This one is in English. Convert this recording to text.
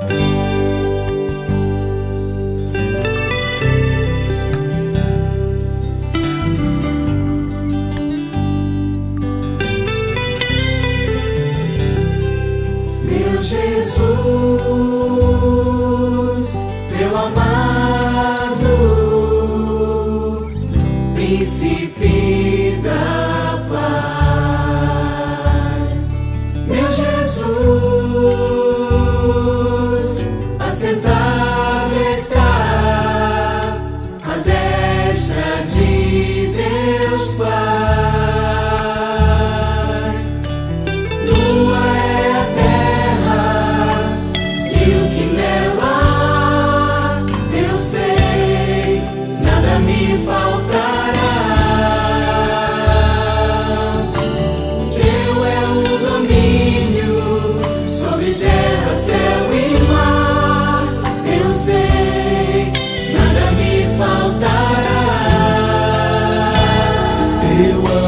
Bye. love. will.